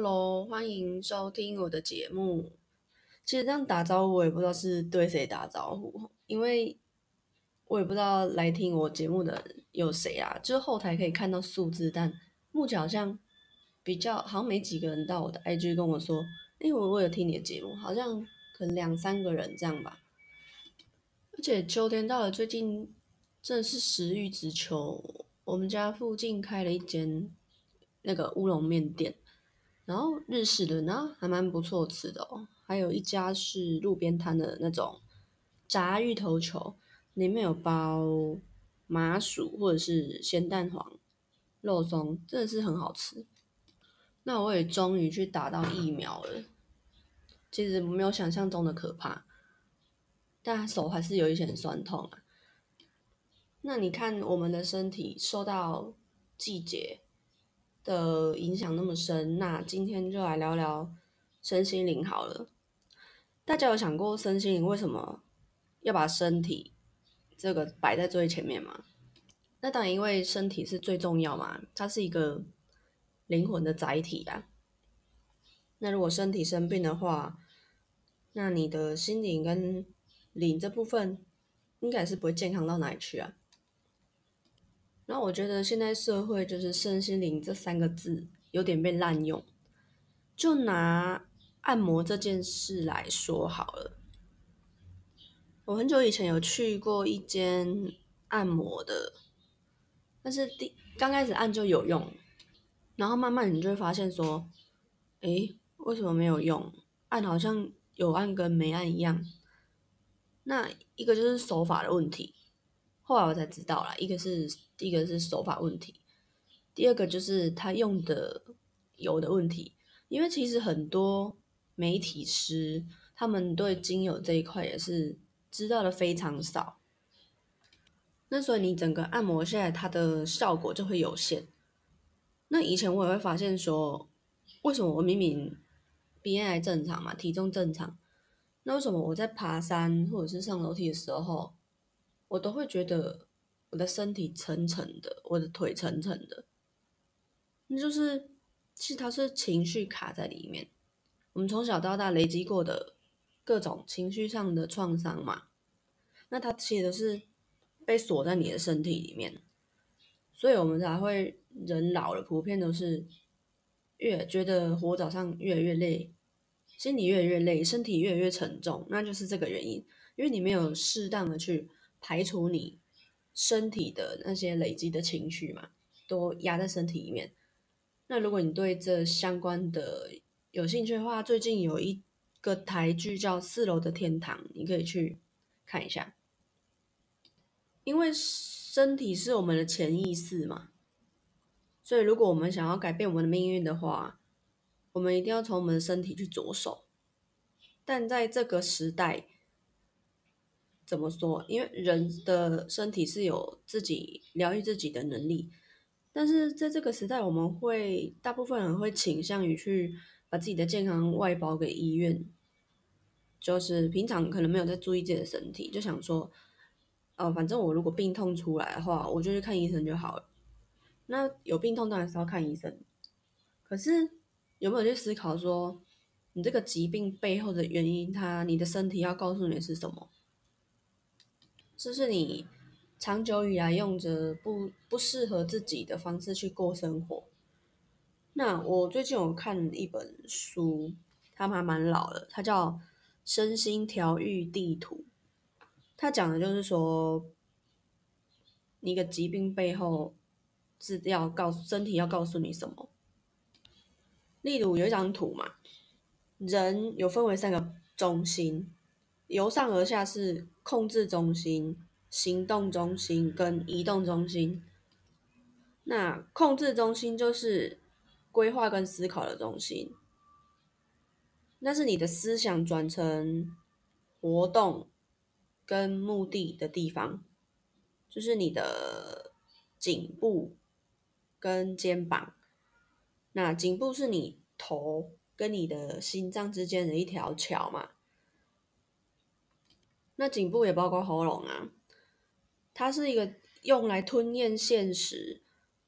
Hello，欢迎收听我的节目。其实这样打招呼，我也不知道是对谁打招呼，因为我也不知道来听我节目的有谁啊。就是后台可以看到数字，但目前好像比较好像没几个人到我的 IG 跟我说，因为我我有听你的节目，好像可能两三个人这样吧。而且秋天到了，最近真的是食欲之秋。我们家附近开了一间那个乌龙面店。然后日式的，呢还蛮不错吃的哦。还有一家是路边摊的那种炸芋头球，里面有包麻薯或者是咸蛋黄、肉松，真的是很好吃。那我也终于去打到疫苗了，其实没有想象中的可怕，但手还是有一些很酸痛啊。那你看我们的身体受到季节。的影响那么深，那今天就来聊聊身心灵好了。大家有想过身心灵为什么要把身体这个摆在最前面吗？那当然，因为身体是最重要嘛，它是一个灵魂的载体啊。那如果身体生病的话，那你的心灵跟灵这部分应该是不会健康到哪里去啊。那我觉得现在社会就是身心灵这三个字有点被滥用。就拿按摩这件事来说好了，我很久以前有去过一间按摩的，但是第刚开始按就有用，然后慢慢你就会发现说，诶，为什么没有用？按好像有按跟没按一样。那一个就是手法的问题。后来我才知道啦，一个是一个是手法问题，第二个就是他用的油的问题。因为其实很多媒体师他们对精油这一块也是知道的非常少，那所以你整个按摩下来，它的效果就会有限。那以前我也会发现说，为什么我明明 BMI 正常嘛，体重正常，那为什么我在爬山或者是上楼梯的时候？我都会觉得我的身体沉沉的，我的腿沉沉的，那就是其实它是情绪卡在里面。我们从小到大累积过的各种情绪上的创伤嘛，那它其实是被锁在你的身体里面，所以我们才会人老了，普遍都是越觉得活早上越来越累，心里越来越累，身体越来越沉重，那就是这个原因，因为你没有适当的去。排除你身体的那些累积的情绪嘛，都压在身体里面。那如果你对这相关的有兴趣的话，最近有一个台剧叫《四楼的天堂》，你可以去看一下。因为身体是我们的潜意识嘛，所以如果我们想要改变我们的命运的话，我们一定要从我们的身体去着手。但在这个时代，怎么说？因为人的身体是有自己疗愈自己的能力，但是在这个时代，我们会大部分人会倾向于去把自己的健康外包给医院，就是平常可能没有在注意自己的身体，就想说，呃，反正我如果病痛出来的话，我就去看医生就好了。那有病痛当然是要看医生，可是有没有去思考说，你这个疾病背后的原因，它你的身体要告诉你是什么？这是你长久以来用着不不适合自己的方式去过生活。那我最近有看一本书，它还蛮老的，它叫《身心调愈地图》。它讲的就是说，一个疾病背后是要告诉身体要告诉你什么。例如有一张图嘛，人有分为三个中心。由上而下是控制中心、行动中心跟移动中心。那控制中心就是规划跟思考的中心，那是你的思想转成活动跟目的的地方，就是你的颈部跟肩膀。那颈部是你头跟你的心脏之间的一条桥嘛？那颈部也包括喉咙啊，它是一个用来吞咽现实，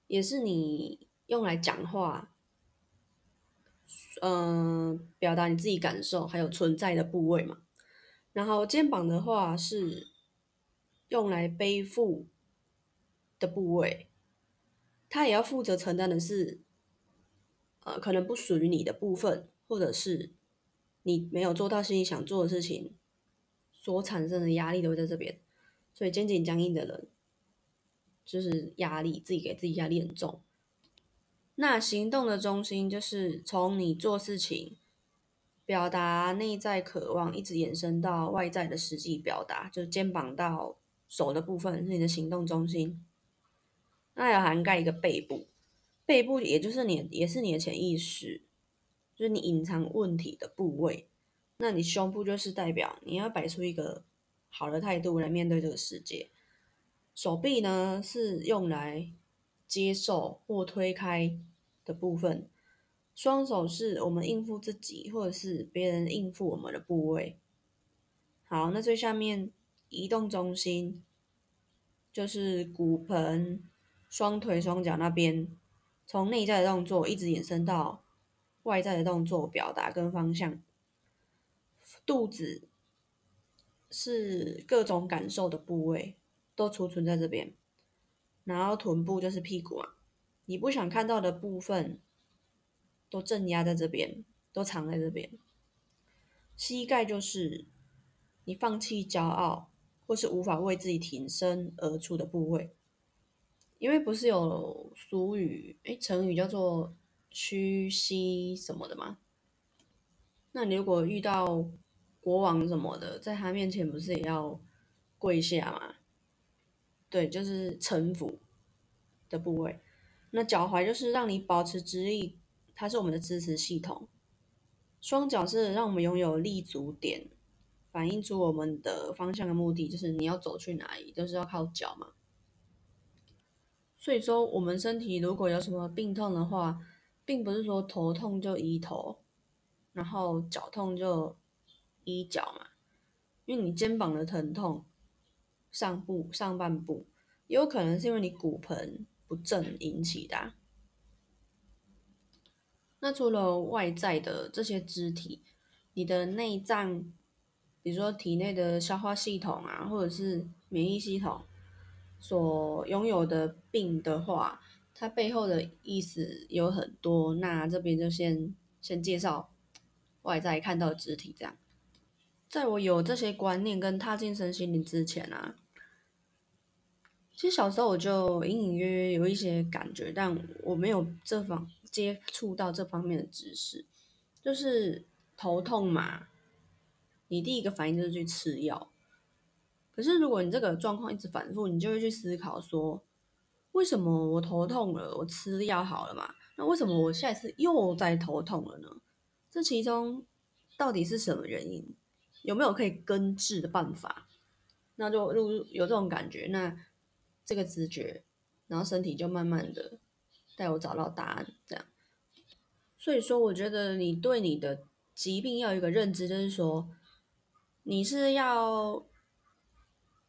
也是你用来讲话嗯，表达你自己感受还有存在的部位嘛。然后肩膀的话是用来背负的部位，它也要负责承担的是，呃，可能不属于你的部分，或者是你没有做到心里想做的事情所产生的压力都会在这边。所以肩颈僵硬的人，就是压力自己给自己压力很重。那行动的中心就是从你做事情、表达内在渴望，一直延伸到外在的实际表达，就是肩膀到手的部分是你的行动中心。那要涵盖一个背部，背部也就是你，也是你的潜意识，就是你隐藏问题的部位。那你胸部就是代表你要摆出一个好的态度来面对这个世界。手臂呢是用来接受或推开。的部分，双手是我们应付自己，或者是别人应付我们的部位。好，那最下面移动中心就是骨盆、双腿、双脚那边，从内在的动作一直延伸到外在的动作表达跟方向。肚子是各种感受的部位，都储存在这边。然后臀部就是屁股啊。你不想看到的部分，都镇压在这边，都藏在这边。膝盖就是你放弃骄傲，或是无法为自己挺身而出的部位。因为不是有俗语，哎，成语叫做屈膝什么的吗？那你如果遇到国王什么的，在他面前不是也要跪下吗？对，就是臣服的部位。那脚踝就是让你保持直立，它是我们的支持系统。双脚是让我们拥有立足点，反映出我们的方向的目的，就是你要走去哪里都是要靠脚嘛。所以说，我们身体如果有什么病痛的话，并不是说头痛就医头，然后脚痛就医脚嘛。因为你肩膀的疼痛，上部上半部，也有可能是因为你骨盆。不正引起的。那除了外在的这些肢体，你的内脏，比如说体内的消化系统啊，或者是免疫系统所拥有的病的话，它背后的意思有很多。那这边就先先介绍外在看到肢体这样。在我有这些观念跟踏进身心灵之前啊。其实小时候我就隐隐约约有一些感觉，但我没有这方接触到这方面的知识。就是头痛嘛，你第一个反应就是去吃药。可是如果你这个状况一直反复，你就会去思考说，为什么我头痛了，我吃药好了嘛？那为什么我下一次又在头痛了呢？这其中到底是什么原因？有没有可以根治的办法？那就如有这种感觉，那。这个直觉，然后身体就慢慢的带我找到答案，这样。所以说，我觉得你对你的疾病要有一个认知，就是说，你是要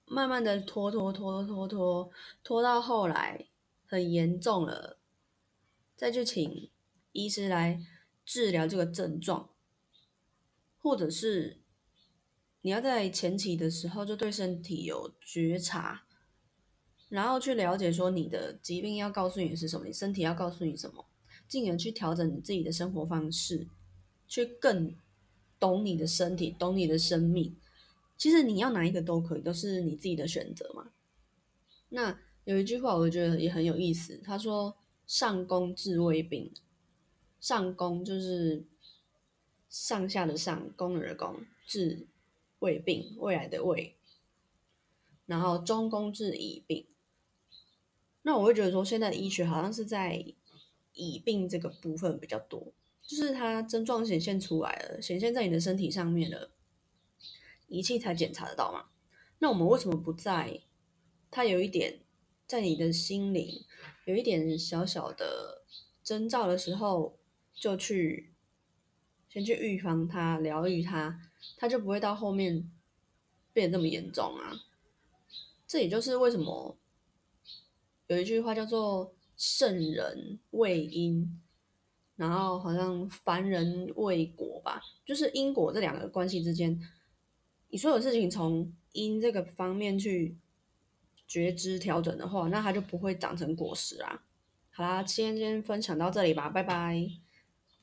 慢慢的拖拖拖拖拖拖到后来很严重了，再去请医师来治疗这个症状，或者是你要在前期的时候就对身体有觉察。然后去了解说你的疾病要告诉你是什么，你身体要告诉你什么，进而去调整你自己的生活方式，去更懂你的身体，懂你的生命。其实你要哪一个都可以，都是你自己的选择嘛。那有一句话我觉得也很有意思，他说“上工治未病”，上工就是上下的上，工人的工，治未病，未来的未，然后中宫治乙病。那我会觉得说，现在的医学好像是在乙病这个部分比较多，就是它症状显现出来了，显现在你的身体上面了，仪器才检查得到嘛。那我们为什么不在它有一点在你的心灵有一点小小的征兆的时候，就去先去预防它、疗愈它，它就不会到后面变得这么严重啊。这也就是为什么。有一句话叫做“圣人未因”，然后好像凡人为果吧，就是因果这两个关系之间，你所有事情从因这个方面去觉知调整的话，那它就不会长成果实啊。好啦，今天先分享到这里吧，拜拜。